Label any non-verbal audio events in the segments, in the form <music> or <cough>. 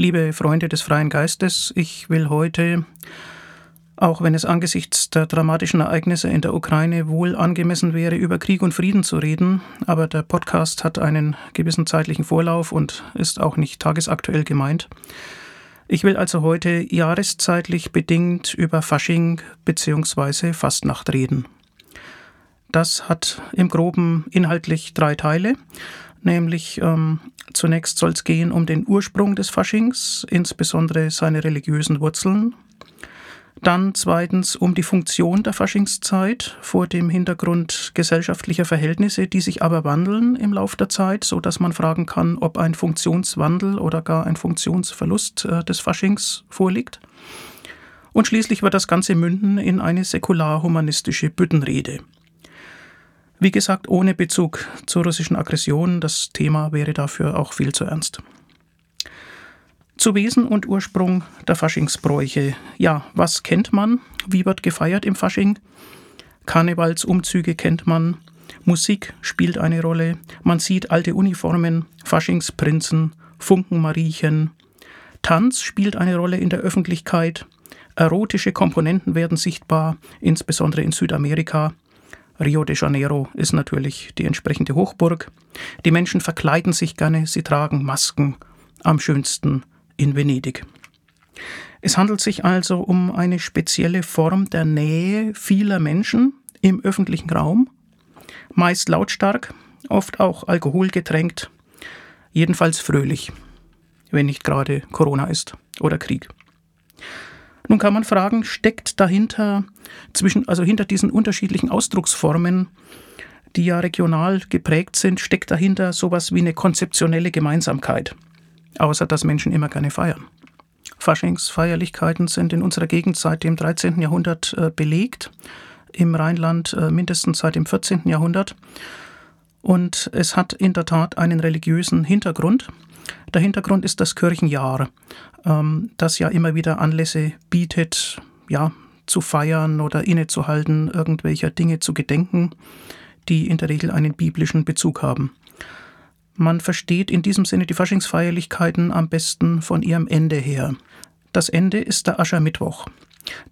Liebe Freunde des freien Geistes, ich will heute, auch wenn es angesichts der dramatischen Ereignisse in der Ukraine wohl angemessen wäre, über Krieg und Frieden zu reden, aber der Podcast hat einen gewissen zeitlichen Vorlauf und ist auch nicht tagesaktuell gemeint. Ich will also heute jahreszeitlich bedingt über Fasching bzw. Fastnacht reden. Das hat im groben inhaltlich drei Teile, nämlich ähm, zunächst soll es gehen um den Ursprung des Faschings, insbesondere seine religiösen Wurzeln. Dann zweitens um die Funktion der Faschingszeit vor dem Hintergrund gesellschaftlicher Verhältnisse, die sich aber wandeln im Laufe der Zeit, so dass man fragen kann, ob ein Funktionswandel oder gar ein Funktionsverlust äh, des Faschings vorliegt. Und schließlich wird das Ganze münden in eine säkular-humanistische Büttenrede. Wie gesagt, ohne Bezug zur russischen Aggression, das Thema wäre dafür auch viel zu ernst. Zu Wesen und Ursprung der Faschingsbräuche. Ja, was kennt man? Wie wird gefeiert im Fasching? Karnevalsumzüge kennt man. Musik spielt eine Rolle. Man sieht alte Uniformen, Faschingsprinzen, Funkenmariechen. Tanz spielt eine Rolle in der Öffentlichkeit. Erotische Komponenten werden sichtbar, insbesondere in Südamerika. Rio de Janeiro ist natürlich die entsprechende Hochburg. Die Menschen verkleiden sich gerne, sie tragen Masken, am schönsten in Venedig. Es handelt sich also um eine spezielle Form der Nähe vieler Menschen im öffentlichen Raum, meist lautstark, oft auch alkoholgetränkt, jedenfalls fröhlich, wenn nicht gerade Corona ist oder Krieg. Nun kann man fragen, steckt dahinter zwischen, also hinter diesen unterschiedlichen Ausdrucksformen, die ja regional geprägt sind, steckt dahinter sowas wie eine konzeptionelle Gemeinsamkeit, außer dass Menschen immer gerne feiern. Faschingsfeierlichkeiten sind in unserer Gegend seit dem 13. Jahrhundert äh, belegt, im Rheinland äh, mindestens seit dem 14. Jahrhundert. Und es hat in der Tat einen religiösen Hintergrund. Der Hintergrund ist das Kirchenjahr, ähm, das ja immer wieder Anlässe bietet, ja, zu feiern oder innezuhalten, irgendwelcher Dinge zu gedenken, die in der Regel einen biblischen Bezug haben. Man versteht in diesem Sinne die Faschingsfeierlichkeiten am besten von ihrem Ende her. Das Ende ist der Aschermittwoch.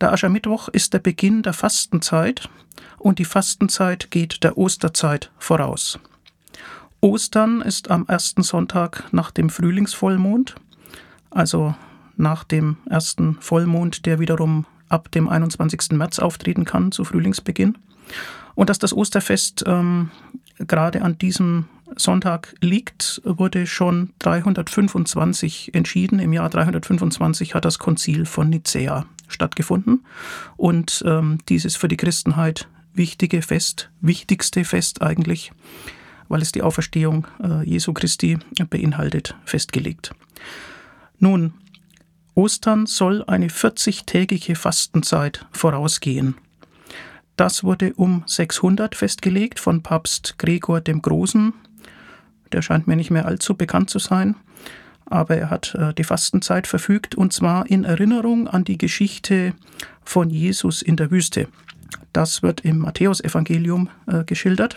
Der Aschermittwoch ist der Beginn der Fastenzeit und die Fastenzeit geht der Osterzeit voraus. Ostern ist am ersten Sonntag nach dem Frühlingsvollmond, also nach dem ersten Vollmond, der wiederum ab dem 21. März auftreten kann zu Frühlingsbeginn. Und dass das Osterfest ähm, gerade an diesem Sonntag liegt, wurde schon 325 entschieden. Im Jahr 325 hat das Konzil von Nicäa stattgefunden. Und ähm, dieses für die Christenheit wichtige Fest, wichtigste Fest eigentlich, weil es die Auferstehung äh, Jesu Christi beinhaltet, festgelegt. Nun, Ostern soll eine 40-tägige Fastenzeit vorausgehen. Das wurde um 600 festgelegt von Papst Gregor dem Großen. Der scheint mir nicht mehr allzu bekannt zu sein, aber er hat äh, die Fastenzeit verfügt und zwar in Erinnerung an die Geschichte von Jesus in der Wüste. Das wird im Matthäusevangelium äh, geschildert.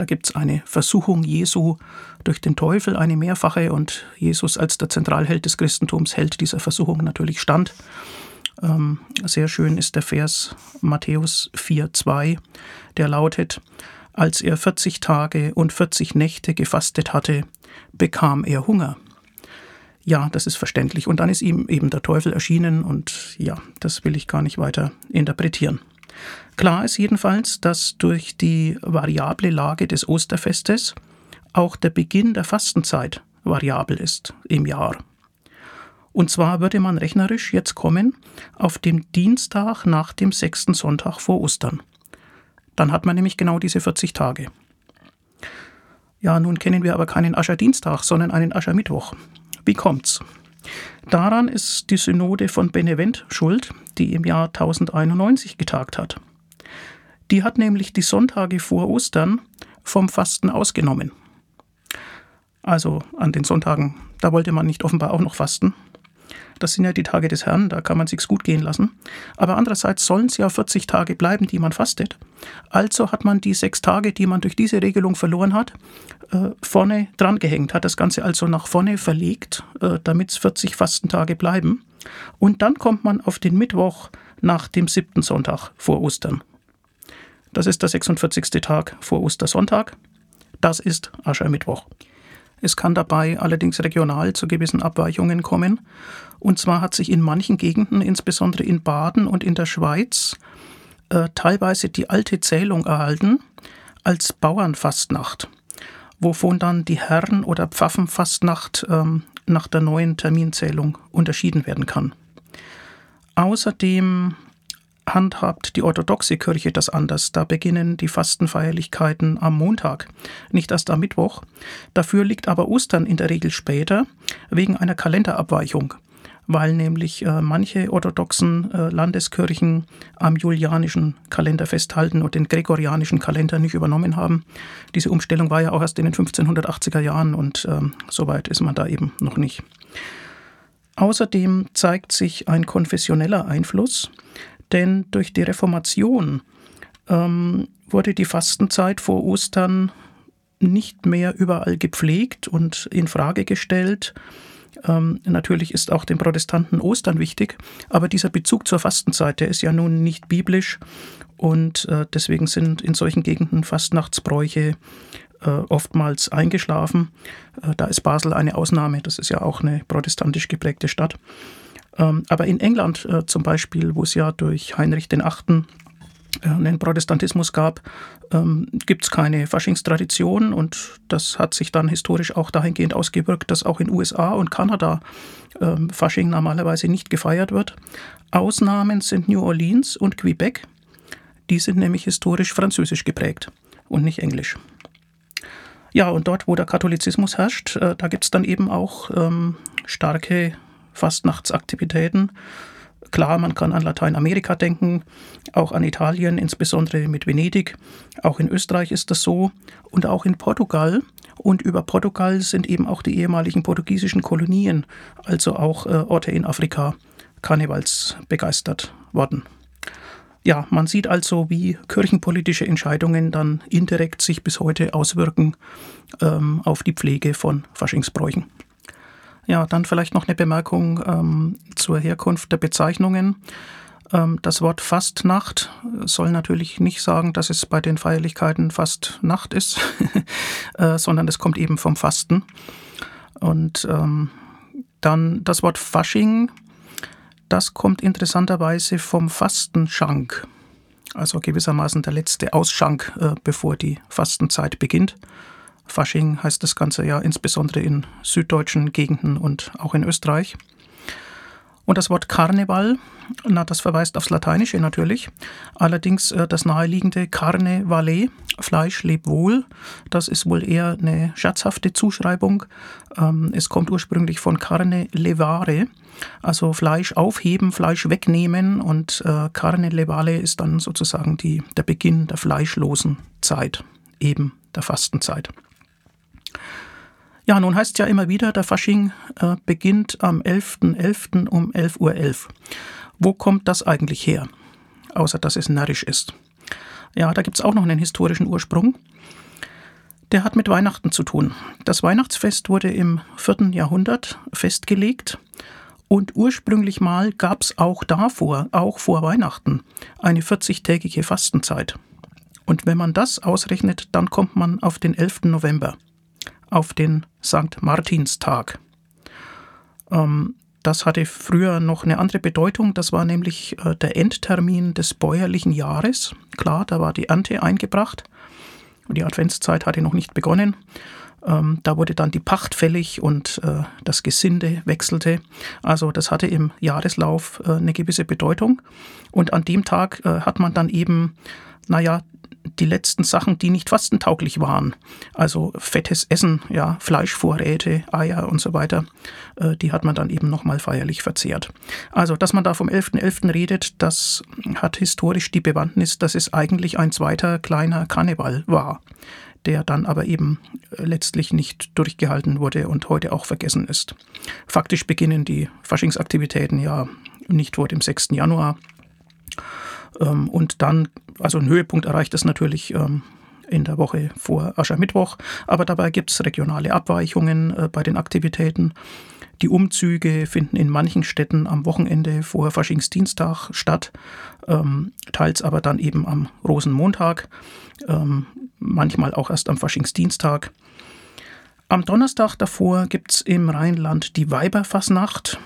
Da gibt es eine Versuchung Jesu durch den Teufel, eine mehrfache, und Jesus als der Zentralheld des Christentums hält dieser Versuchung natürlich stand. Ähm, sehr schön ist der Vers Matthäus 4,2, der lautet: Als er 40 Tage und 40 Nächte gefastet hatte, bekam er Hunger. Ja, das ist verständlich. Und dann ist ihm eben der Teufel erschienen und ja, das will ich gar nicht weiter interpretieren. Klar ist jedenfalls, dass durch die variable Lage des Osterfestes auch der Beginn der Fastenzeit variabel ist im Jahr. Und zwar würde man rechnerisch jetzt kommen auf dem Dienstag nach dem sechsten Sonntag vor Ostern. Dann hat man nämlich genau diese 40 Tage. Ja, nun kennen wir aber keinen Ascherdienstag, sondern einen Aschermittwoch. Wie kommt's? Daran ist die Synode von Benevent schuld, die im Jahr 1091 getagt hat. Die hat nämlich die Sonntage vor Ostern vom Fasten ausgenommen. Also an den Sonntagen, da wollte man nicht offenbar auch noch fasten. Das sind ja die Tage des Herrn, da kann man sich's gut gehen lassen. Aber andererseits sollen es ja 40 Tage bleiben, die man fastet. Also hat man die sechs Tage, die man durch diese Regelung verloren hat, äh, vorne dran gehängt, hat das Ganze also nach vorne verlegt, äh, damit es 40 Fastentage bleiben. Und dann kommt man auf den Mittwoch nach dem siebten Sonntag vor Ostern. Das ist der 46. Tag vor Ostersonntag. Das ist Aschermittwoch. Es kann dabei allerdings regional zu gewissen Abweichungen kommen. Und zwar hat sich in manchen Gegenden, insbesondere in Baden und in der Schweiz, äh, teilweise die alte Zählung erhalten als Bauernfastnacht, wovon dann die Herren- oder Pfaffenfastnacht ähm, nach der neuen Terminzählung unterschieden werden kann. Außerdem handhabt die orthodoxe Kirche das anders. Da beginnen die Fastenfeierlichkeiten am Montag, nicht erst am Mittwoch. Dafür liegt aber Ostern in der Regel später wegen einer Kalenderabweichung weil nämlich äh, manche orthodoxen äh, Landeskirchen am julianischen Kalender festhalten und den gregorianischen Kalender nicht übernommen haben. Diese Umstellung war ja auch erst in den 1580er Jahren und äh, soweit ist man da eben noch nicht. Außerdem zeigt sich ein konfessioneller Einfluss denn durch die Reformation ähm, wurde die Fastenzeit vor Ostern nicht mehr überall gepflegt und in Frage gestellt. Ähm, natürlich ist auch den Protestanten Ostern wichtig, aber dieser Bezug zur Fastenzeit, der ist ja nun nicht biblisch und äh, deswegen sind in solchen Gegenden Fastnachtsbräuche äh, oftmals eingeschlafen. Äh, da ist Basel eine Ausnahme, das ist ja auch eine protestantisch geprägte Stadt. Ähm, aber in England äh, zum Beispiel, wo es ja durch Heinrich VIII. Äh, einen Protestantismus gab, ähm, gibt es keine Faschingstradition und das hat sich dann historisch auch dahingehend ausgewirkt, dass auch in USA und Kanada ähm, Fasching normalerweise nicht gefeiert wird. Ausnahmen sind New Orleans und Quebec. Die sind nämlich historisch französisch geprägt und nicht englisch. Ja, und dort, wo der Katholizismus herrscht, äh, da gibt es dann eben auch ähm, starke Fastnachtsaktivitäten. Klar, man kann an Lateinamerika denken, auch an Italien, insbesondere mit Venedig. Auch in Österreich ist das so und auch in Portugal. Und über Portugal sind eben auch die ehemaligen portugiesischen Kolonien, also auch äh, Orte in Afrika, Karnevals begeistert worden. Ja, man sieht also, wie kirchenpolitische Entscheidungen dann indirekt sich bis heute auswirken ähm, auf die Pflege von Faschingsbräuchen. Ja, dann vielleicht noch eine Bemerkung ähm, zur Herkunft der Bezeichnungen. Ähm, das Wort Fastnacht soll natürlich nicht sagen, dass es bei den Feierlichkeiten fast Nacht ist, <laughs> äh, sondern es kommt eben vom Fasten. Und ähm, dann das Wort Fasching, das kommt interessanterweise vom Fastenschank. Also gewissermaßen der letzte Ausschank, äh, bevor die Fastenzeit beginnt. Fasching heißt das Ganze ja insbesondere in süddeutschen Gegenden und auch in Österreich. Und das Wort Karneval, na, das verweist aufs Lateinische natürlich. Allerdings äh, das naheliegende Carne Vale, Fleisch leb wohl, das ist wohl eher eine scherzhafte Zuschreibung. Ähm, es kommt ursprünglich von Carne levare, also Fleisch aufheben, Fleisch wegnehmen und äh, Carne levale ist dann sozusagen die, der Beginn der fleischlosen Zeit, eben der Fastenzeit. Ja, nun heißt es ja immer wieder, der Fasching äh, beginnt am 11.11. .11. um 11.11 Uhr. .11. Wo kommt das eigentlich her? Außer dass es närrisch ist. Ja, da gibt es auch noch einen historischen Ursprung. Der hat mit Weihnachten zu tun. Das Weihnachtsfest wurde im 4. Jahrhundert festgelegt und ursprünglich mal gab es auch davor, auch vor Weihnachten, eine 40-tägige Fastenzeit. Und wenn man das ausrechnet, dann kommt man auf den 11. November auf den St. Martinstag. Ähm, das hatte früher noch eine andere Bedeutung. Das war nämlich äh, der Endtermin des bäuerlichen Jahres. Klar, da war die Ernte eingebracht. Die Adventszeit hatte noch nicht begonnen. Ähm, da wurde dann die Pacht fällig und äh, das Gesinde wechselte. Also das hatte im Jahreslauf äh, eine gewisse Bedeutung. Und an dem Tag äh, hat man dann eben, naja, die letzten Sachen, die nicht fastentauglich waren, also fettes Essen, ja, Fleischvorräte, Eier und so weiter, äh, die hat man dann eben nochmal feierlich verzehrt. Also, dass man da vom 11.11. .11. redet, das hat historisch die Bewandtnis, dass es eigentlich ein zweiter kleiner Karneval war, der dann aber eben äh, letztlich nicht durchgehalten wurde und heute auch vergessen ist. Faktisch beginnen die Faschingsaktivitäten ja nicht vor dem 6. Januar. Ähm, und dann, also ein Höhepunkt erreicht es natürlich ähm, in der Woche vor Aschermittwoch, aber dabei gibt es regionale Abweichungen äh, bei den Aktivitäten. Die Umzüge finden in manchen Städten am Wochenende vor Faschingsdienstag statt, ähm, teils aber dann eben am Rosenmontag, ähm, manchmal auch erst am Faschingsdienstag. Am Donnerstag davor gibt es im Rheinland die Weiberfassnacht,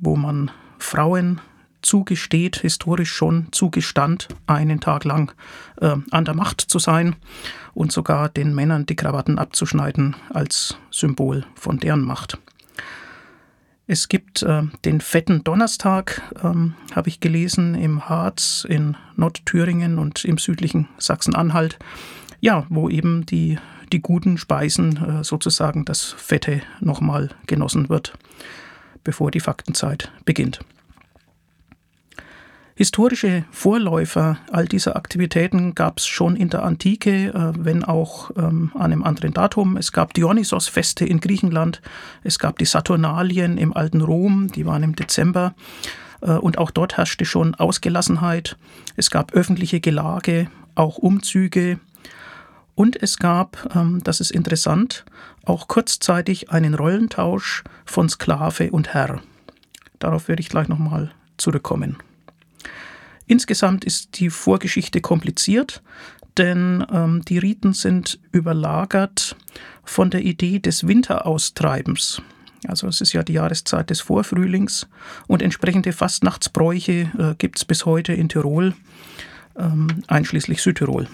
wo man Frauen zugesteht, historisch schon zugestand, einen Tag lang äh, an der Macht zu sein und sogar den Männern die Krawatten abzuschneiden als Symbol von deren Macht. Es gibt äh, den fetten Donnerstag, ähm, habe ich gelesen, im Harz, in Nordthüringen und im südlichen Sachsen-Anhalt, ja, wo eben die, die guten Speisen äh, sozusagen das Fette nochmal genossen wird, bevor die Faktenzeit beginnt. Historische Vorläufer all dieser Aktivitäten gab es schon in der Antike, äh, wenn auch ähm, an einem anderen Datum. Es gab Dionysos-Feste in Griechenland, es gab die Saturnalien im alten Rom, die waren im Dezember. Äh, und auch dort herrschte schon Ausgelassenheit. Es gab öffentliche Gelage, auch Umzüge. Und es gab, ähm, das ist interessant, auch kurzzeitig einen Rollentausch von Sklave und Herr. Darauf werde ich gleich nochmal zurückkommen. Insgesamt ist die Vorgeschichte kompliziert, denn ähm, die Riten sind überlagert von der Idee des Winteraustreibens. Also es ist ja die Jahreszeit des Vorfrühlings und entsprechende Fastnachtsbräuche äh, gibt es bis heute in Tirol, ähm, einschließlich Südtirol.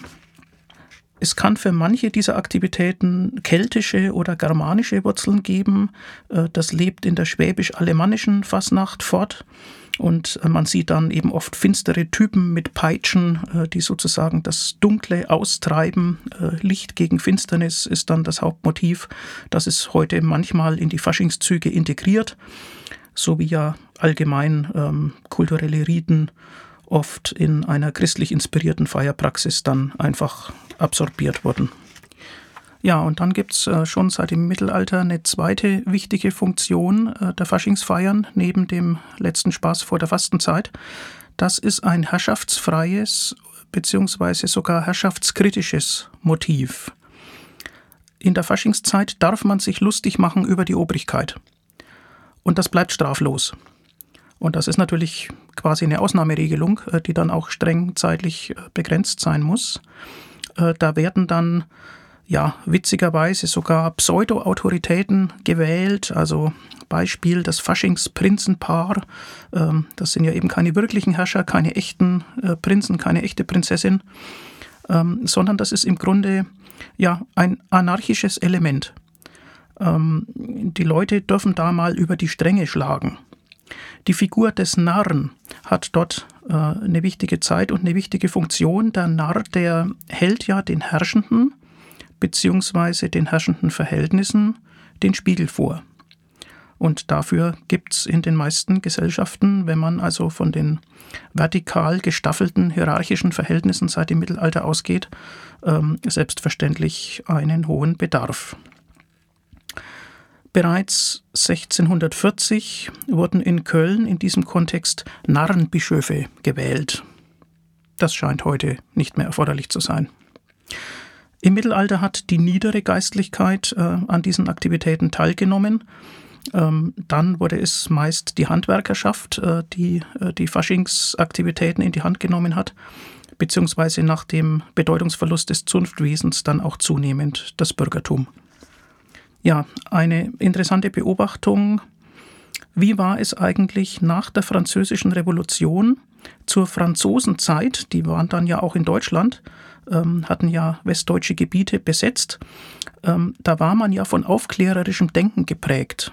Es kann für manche dieser Aktivitäten keltische oder germanische Wurzeln geben. Äh, das lebt in der schwäbisch-alemannischen Fasnacht fort. Und äh, man sieht dann eben oft finstere Typen mit Peitschen, äh, die sozusagen das Dunkle austreiben. Licht gegen Finsternis ist dann das Hauptmotiv. Das ist heute manchmal in die Faschingszüge integriert, so wie ja allgemein ähm, kulturelle Riten oft in einer christlich inspirierten Feierpraxis dann einfach absorbiert wurden. Ja, und dann gibt es äh, schon seit dem Mittelalter eine zweite wichtige Funktion äh, der Faschingsfeiern neben dem letzten Spaß vor der Fastenzeit. Das ist ein herrschaftsfreies bzw. sogar herrschaftskritisches Motiv. In der Faschingszeit darf man sich lustig machen über die Obrigkeit. Und das bleibt straflos. Und das ist natürlich quasi eine Ausnahmeregelung, äh, die dann auch streng zeitlich begrenzt sein muss. Da werden dann ja witzigerweise sogar Pseudo-Autoritäten gewählt, also Beispiel das Faschingsprinzenpaar. Ähm, das sind ja eben keine wirklichen Herrscher, keine echten Prinzen, keine echte Prinzessin, ähm, sondern das ist im Grunde ja ein anarchisches Element. Ähm, die Leute dürfen da mal über die Stränge schlagen. Die Figur des Narren hat dort äh, eine wichtige Zeit und eine wichtige Funktion. Der Narr, der hält ja den Herrschenden beziehungsweise den herrschenden Verhältnissen den Spiegel vor. Und dafür gibt es in den meisten Gesellschaften, wenn man also von den vertikal gestaffelten hierarchischen Verhältnissen seit dem Mittelalter ausgeht, ähm, selbstverständlich einen hohen Bedarf. Bereits 1640 wurden in Köln in diesem Kontext Narrenbischöfe gewählt. Das scheint heute nicht mehr erforderlich zu sein. Im Mittelalter hat die niedere Geistlichkeit äh, an diesen Aktivitäten teilgenommen. Ähm, dann wurde es meist die Handwerkerschaft, äh, die äh, die Faschingsaktivitäten in die Hand genommen hat, beziehungsweise nach dem Bedeutungsverlust des Zunftwesens dann auch zunehmend das Bürgertum. Ja, eine interessante Beobachtung. Wie war es eigentlich nach der Französischen Revolution zur Franzosenzeit? Die waren dann ja auch in Deutschland, ähm, hatten ja westdeutsche Gebiete besetzt. Ähm, da war man ja von aufklärerischem Denken geprägt,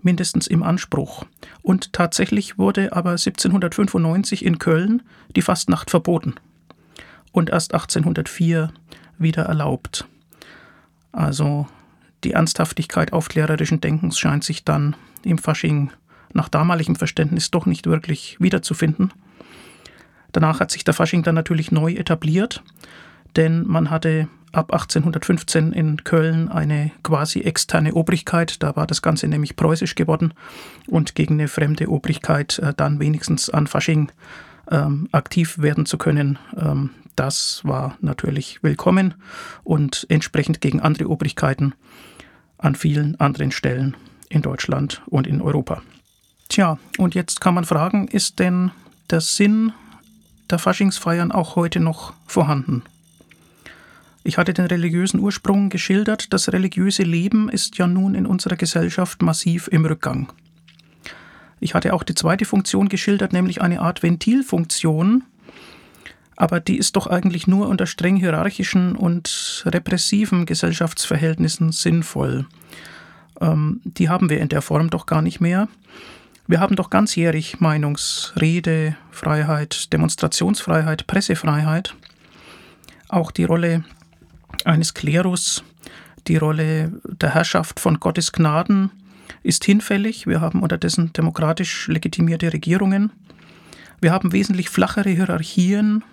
mindestens im Anspruch. Und tatsächlich wurde aber 1795 in Köln die Fastnacht verboten und erst 1804 wieder erlaubt. Also die Ernsthaftigkeit aufklärerischen Denkens scheint sich dann im Fasching nach damaligem Verständnis doch nicht wirklich wiederzufinden. Danach hat sich der Fasching dann natürlich neu etabliert, denn man hatte ab 1815 in Köln eine quasi externe Obrigkeit. Da war das Ganze nämlich preußisch geworden und gegen eine fremde Obrigkeit äh, dann wenigstens an Fasching ähm, aktiv werden zu können. Ähm, das war natürlich willkommen und entsprechend gegen andere Obrigkeiten an vielen anderen Stellen in Deutschland und in Europa. Tja, und jetzt kann man fragen, ist denn der Sinn der Faschingsfeiern auch heute noch vorhanden? Ich hatte den religiösen Ursprung geschildert. Das religiöse Leben ist ja nun in unserer Gesellschaft massiv im Rückgang. Ich hatte auch die zweite Funktion geschildert, nämlich eine Art Ventilfunktion, aber die ist doch eigentlich nur unter streng hierarchischen und repressiven Gesellschaftsverhältnissen sinnvoll. Ähm, die haben wir in der Form doch gar nicht mehr. Wir haben doch ganzjährig Meinungs-, Rede, Freiheit, Demonstrationsfreiheit, Pressefreiheit. Auch die Rolle eines Klerus, die Rolle der Herrschaft von Gottes Gnaden ist hinfällig. Wir haben unterdessen demokratisch legitimierte Regierungen. Wir haben wesentlich flachere Hierarchien.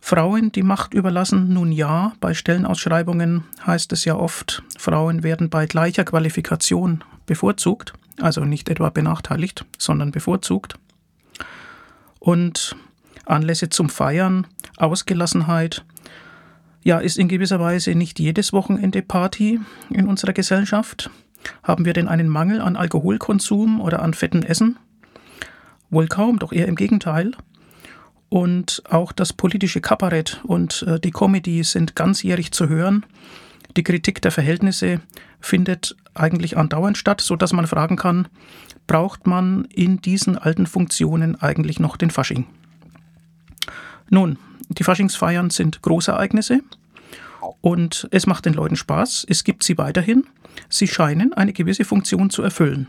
Frauen die Macht überlassen, nun ja, bei Stellenausschreibungen heißt es ja oft, Frauen werden bei gleicher Qualifikation bevorzugt, also nicht etwa benachteiligt, sondern bevorzugt. Und Anlässe zum Feiern, Ausgelassenheit, ja, ist in gewisser Weise nicht jedes Wochenende Party in unserer Gesellschaft. Haben wir denn einen Mangel an Alkoholkonsum oder an fetten Essen? Wohl kaum, doch eher im Gegenteil. Und auch das politische Kabarett und äh, die Comedy sind ganzjährig zu hören. Die Kritik der Verhältnisse findet eigentlich andauernd statt, sodass man fragen kann, braucht man in diesen alten Funktionen eigentlich noch den Fasching? Nun, die Faschingsfeiern sind Großereignisse und es macht den Leuten Spaß. Es gibt sie weiterhin. Sie scheinen eine gewisse Funktion zu erfüllen.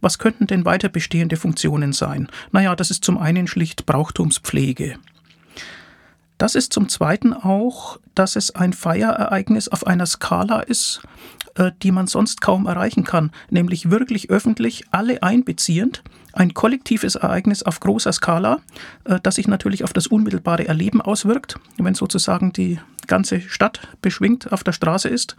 Was könnten denn weiter bestehende Funktionen sein? Naja, das ist zum einen schlicht Brauchtumspflege. Das ist zum Zweiten auch, dass es ein Feierereignis auf einer Skala ist, äh, die man sonst kaum erreichen kann, nämlich wirklich öffentlich alle einbeziehend, ein kollektives Ereignis auf großer Skala, äh, das sich natürlich auf das unmittelbare Erleben auswirkt, wenn sozusagen die ganze Stadt beschwingt auf der Straße ist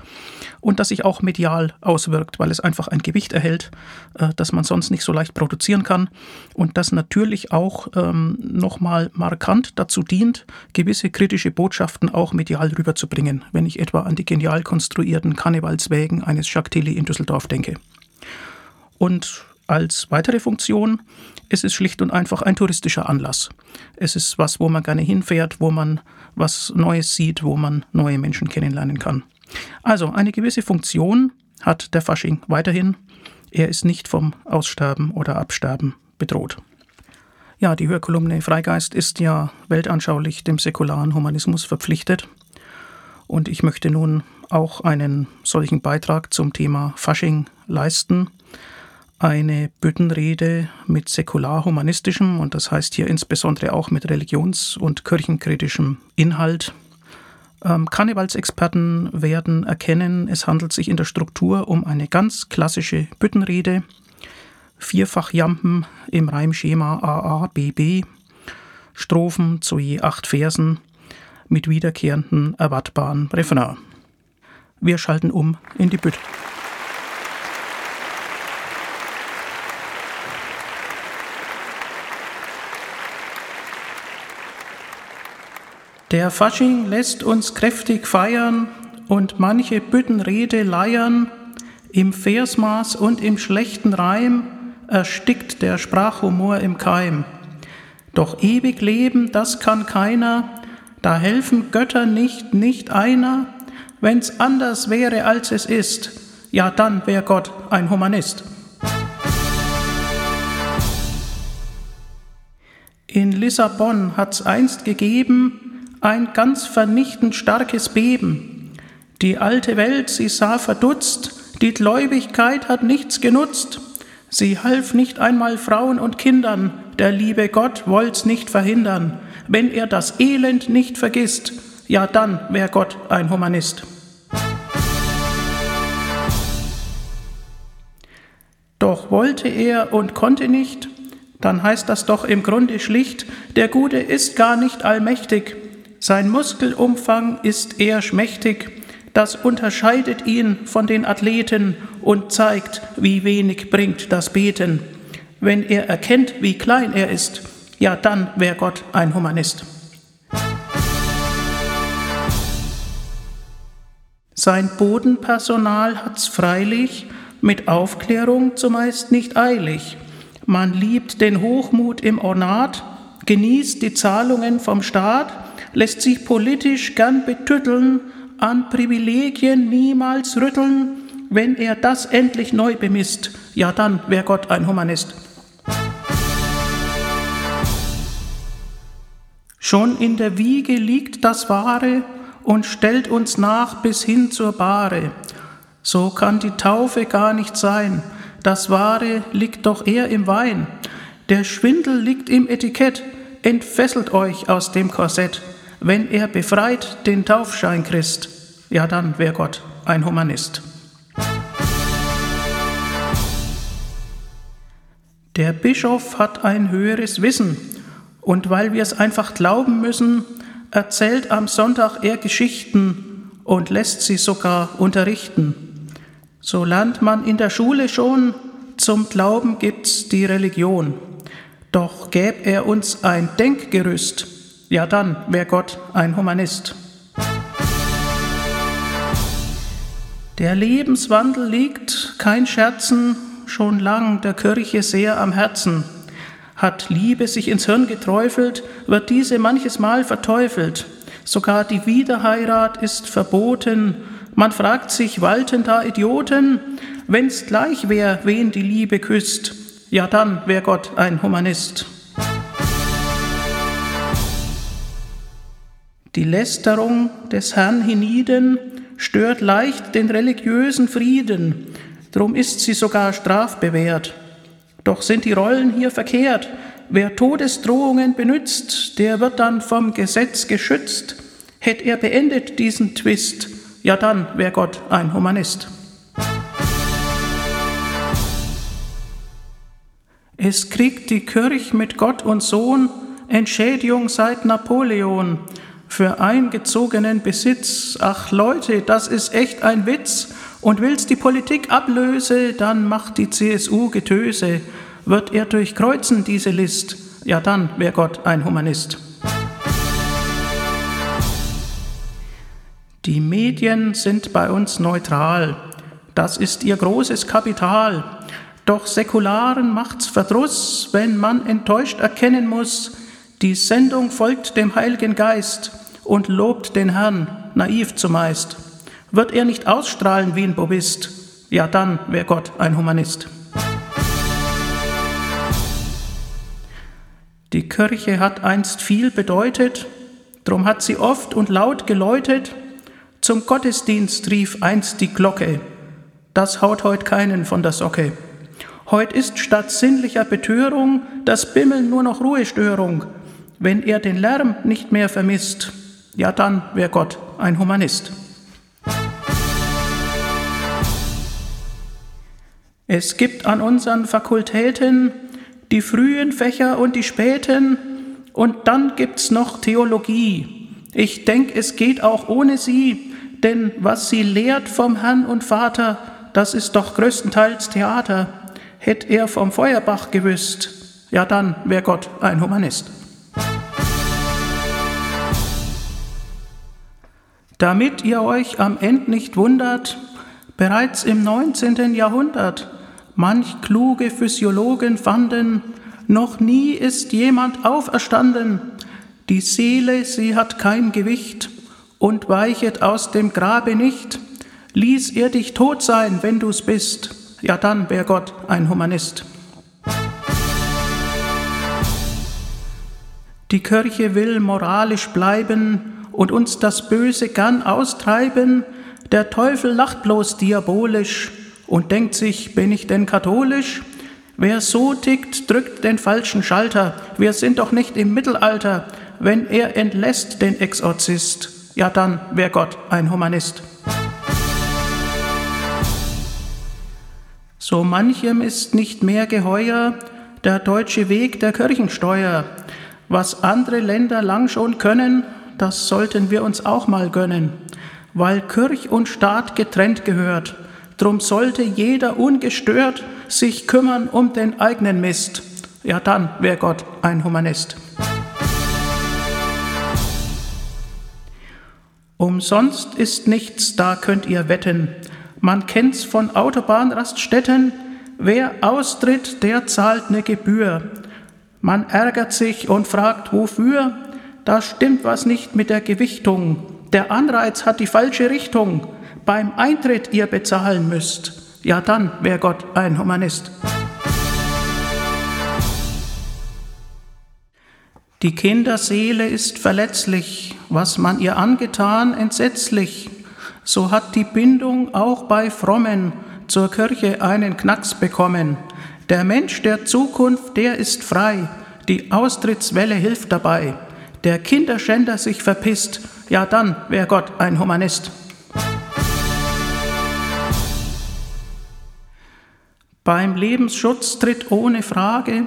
und das sich auch medial auswirkt, weil es einfach ein Gewicht erhält, äh, das man sonst nicht so leicht produzieren kann und das natürlich auch ähm, nochmal markant dazu dient, gewisse kritische Botschaften auch medial rüberzubringen, wenn ich etwa an die genial konstruierten Karnevalswägen eines Tilly in Düsseldorf denke. Und als weitere Funktion ist es schlicht und einfach ein touristischer Anlass. Es ist was, wo man gerne hinfährt, wo man was Neues sieht, wo man neue Menschen kennenlernen kann. Also eine gewisse Funktion hat der Fasching weiterhin. Er ist nicht vom Aussterben oder Absterben bedroht. Ja, die Hörkolumne Freigeist ist ja weltanschaulich dem säkularen Humanismus verpflichtet. Und ich möchte nun auch einen solchen Beitrag zum Thema Fasching leisten eine Büttenrede mit säkular-humanistischem und das heißt hier insbesondere auch mit religions- und kirchenkritischem Inhalt. Ähm, Karnevalsexperten werden erkennen, es handelt sich in der Struktur um eine ganz klassische Büttenrede. Vierfach Jampen im Reimschema AABB, Strophen zu je acht Versen mit wiederkehrenden, erwartbaren Refrain. Wir schalten um in die Bütt. Der Fasching lässt uns kräftig feiern und manche Büttenrede leiern. Im Versmaß und im schlechten Reim erstickt der Sprachhumor im Keim. Doch ewig leben, das kann keiner, da helfen Götter nicht, nicht einer. Wenn's anders wäre, als es ist, ja dann wär Gott ein Humanist. In Lissabon hat's einst gegeben, ein ganz vernichtend starkes Beben. Die alte Welt, sie sah verdutzt, die Gläubigkeit hat nichts genutzt. Sie half nicht einmal Frauen und Kindern, der liebe Gott wollt's nicht verhindern. Wenn er das Elend nicht vergisst, ja dann wär Gott ein Humanist. Doch wollte er und konnte nicht, dann heißt das doch im Grunde schlicht, der Gute ist gar nicht allmächtig, Sein Muskelumfang ist eher schmächtig, das unterscheidet ihn von den Athleten und zeigt, wie wenig bringt das Beten. Wenn er erkennt, wie klein er ist, ja dann wäre Gott ein Humanist. Sein Bodenpersonal hat's freilich mit Aufklärung zumeist nicht eilig. Man liebt den Hochmut im Ornat, genießt die Zahlungen vom Staat, lässt sich politisch gern betütteln, an Privilegien niemals rütteln, wenn er das endlich neu bemisst, ja dann wäre Gott ein Humanist. Schon in der Wiege liegt das Wahre und stellt uns nach bis hin zur Bahre. So kann die Taufe gar nicht sein, das Wahre liegt doch eher im Wein. Der Schwindel liegt im Etikett, entfesselt euch aus dem Korsett. Wenn er befreit den Taufschein Christ, ja dann wäre Gott ein Humanist. Der Bischof hat ein höheres Wissen und weil wir es einfach glauben müssen, erzählt am Sonntag er Geschichten und lässt sie sogar unterrichten. So lernt man in der Schule schon, zum Glauben gibt's die Religion. Doch gäb er uns ein Denkgerüst, ja dann wär Gott ein Humanist. Der Lebenswandel liegt, kein Scherzen, schon lang der Kirche sehr am Herzen. Hat Liebe sich ins Hirn geträufelt, wird diese manches Mal verteufelt. Sogar die Wiederheirat ist verboten. Man fragt sich, walten da Idioten? Wenn's gleich wär, wen die Liebe küsst, ja dann wär Gott ein Humanist. Die Lästerung des Herrn hienieden stört leicht den religiösen Frieden, drum ist sie sogar strafbewehrt. Doch sind die Rollen hier verkehrt. Wer Todesdrohungen benützt, der wird dann vom Gesetz geschützt. Hätt er beendet diesen Twist, ja dann wär Gott ein Humanist. Es kriegt die Kirch mit Gott und Sohn Entschädigung seit Napoleon für eingezogenen Besitz. Ach Leute, das ist echt ein Witz. Und willst die Politik ablöse, dann macht die CSU Getöse. Wird er durchkreuzen diese List, ja dann wär Gott ein Humanist. Die Medien sind bei uns neutral. Das ist ihr großes Kapital. Doch Säkularen macht's Verdruss, wenn man enttäuscht erkennen muss, die Sendung folgt dem Heiligen Geist und lobt den Herrn, naiv zumeist. Wird er nicht ausstrahlen wie ein Bobist, ja dann wäre Gott ein Humanist. Die Kirche hat einst viel bedeutet, drum hat sie oft und laut geläutet, zum Gottesdienst rief einst die Glocke, das haut heut keinen von der Socke. Heut ist statt sinnlicher Betörung das Bimmeln nur noch Ruhestörung. Wenn er den Lärm nicht mehr vermisst, ja dann wäre Gott ein Humanist. Es gibt an unseren Fakultäten die frühen Fächer und die späten und dann gibt's noch Theologie. Ich denke, es geht auch ohne sie, denn was sie lehrt vom Herrn und Vater, das ist doch größtenteils Theater. Hätt er vom Feuerbach gewusst, ja dann wäre Gott ein Humanist. Damit ihr euch am Ende nicht wundert, bereits im 19. Jahrhundert Manch kluge Physiologen fanden, noch nie ist jemand auferstanden. Die Seele, sie hat kein Gewicht und weichet aus dem Grabe nicht. Ließ er dich tot sein, wenn du's bist, ja dann wär Gott ein Humanist. Die Kirche will moralisch bleiben und uns das Böse gern austreiben. Der Teufel lacht bloß diabolisch und denkt sich, bin ich denn katholisch? Wer so tickt, drückt den falschen Schalter. Wir sind doch nicht im Mittelalter. Wenn er entlässt den Exorzist, ja dann wär Gott ein Humanist. So manchem ist nicht mehr geheuer der deutsche Weg der Kirchensteuer. Was andere Länder lang schon können, das sollten wir uns auch mal gönnen, weil Kirch und Staat getrennt gehört. Drum sollte jeder ungestört sich kümmern um den eigenen Mist. Ja, dann wäre Gott ein Humanist. Umsonst ist nichts, da könnt ihr wetten. Man kennt's von Autobahnraststätten. Wer austritt, der zahlt ne Gebühr. Man ärgert sich und fragt, wofür? Da stimmt was nicht mit der Gewichtung. Der Anreiz hat die falsche Richtung. Beim Eintritt ihr bezahlen müsst. Ja, dann wäre Gott ein Humanist. Die Kinderseele ist verletzlich, was man ihr angetan, entsetzlich. So hat die Bindung auch bei Frommen zur Kirche einen Knacks bekommen. Der Mensch der Zukunft, der ist frei, die Austrittswelle hilft dabei. Der Kinderschänder sich verpisst, ja dann wäre Gott ein Humanist. Beim Lebensschutz tritt ohne Frage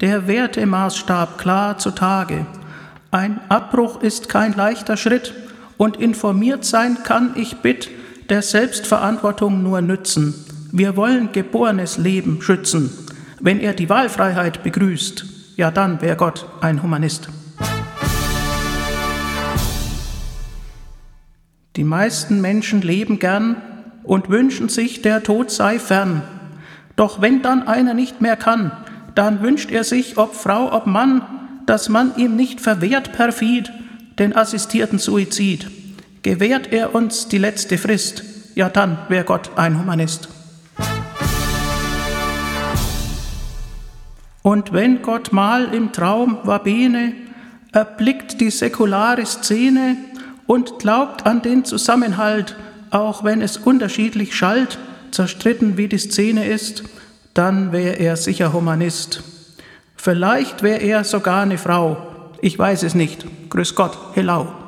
der Wertemaßstab klar zutage. Ein Abbruch ist kein leichter Schritt und informiert sein kann ich bitt der Selbstverantwortung nur nützen. Wir wollen geborenes Leben schützen. Wenn er die Wahlfreiheit begrüßt, ja dann wäre Gott ein Humanist. Die meisten Menschen leben gern und wünschen sich, der Tod sei fern. Doch wenn dann einer nicht mehr kann, dann wünscht er sich, ob Frau, ob Mann, dass man ihm nicht verwehrt perfid den assistierten Suizid. Gewährt er uns die letzte Frist, ja dann wäre Gott ein Humanist. Und wenn Gott mal im Traum war Bene, erblickt die säkulare Szene und glaubt an den Zusammenhalt, auch wenn es unterschiedlich schallt, zerstritten wie die Szene ist, dann wäre er sicher Humanist. Vielleicht wäre er sogar eine Frau. Ich weiß es nicht. Grüß Gott, hello.